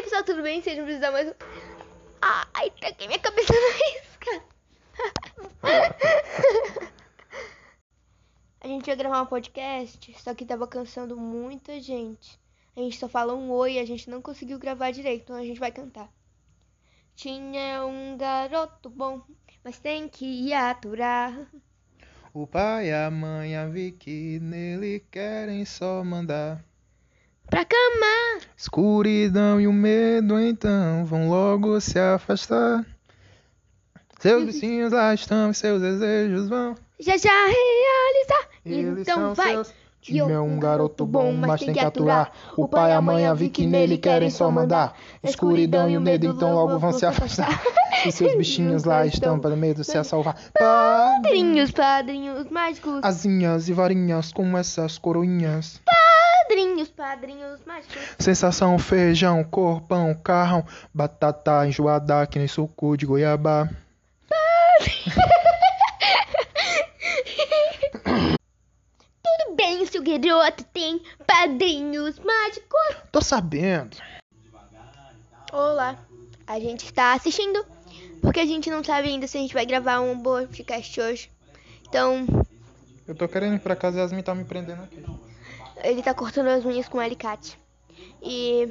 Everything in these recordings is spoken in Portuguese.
Oi pessoal, tudo bem? Sejam bem-vindos a mais um... Ai, taquei minha cabeça na isca. A gente ia gravar um podcast, só que tava cansando muita gente. A gente só fala um oi e a gente não conseguiu gravar direito, então a gente vai cantar. Tinha um garoto bom, mas tem que aturar. O pai e a mãe, a Vicky, nele querem só mandar. Pra cama! Escuridão e o medo, então, vão logo se afastar. Seus bichinhos lá estão e seus desejos vão. Já já realizar! Eles então vai! seus. Time é um garoto bom, mas tem que aturar. O pai e a mãe, a Vicky, nele querem só mandar. Escuridão e o medo, então logo vão se afastar. E seus bichinhos lá estão para medo se a salvar. Padrinhos, padrinhos mágicos. Asinhas e varinhas com essas coroinhas. Padrinhos, padrinhos mágicos. Sensação, feijão, corpão, carrão, batata enjoada que nem suco de goiaba. Tudo bem, seu garoto tem padrinhos mágicos. Tô sabendo. Olá, a gente está assistindo porque a gente não sabe ainda se a gente vai gravar um podcast hoje. Então, Eu tô querendo ir pra casa e Yasmin tá me prendendo aqui. Ele tá cortando as unhas com um alicate. E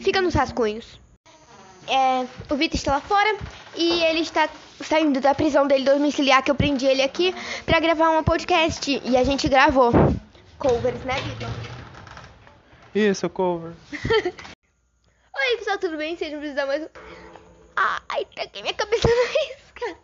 fica nos rascunhos. É, o Vitor está lá fora e ele está saindo da prisão dele domiciliar que eu prendi ele aqui pra gravar um podcast e a gente gravou covers, né, Vitor? Isso, cover. Oi, pessoal, tudo bem? Sejam bem-vindos a mais um... Ai, taquei minha cabeça na isca.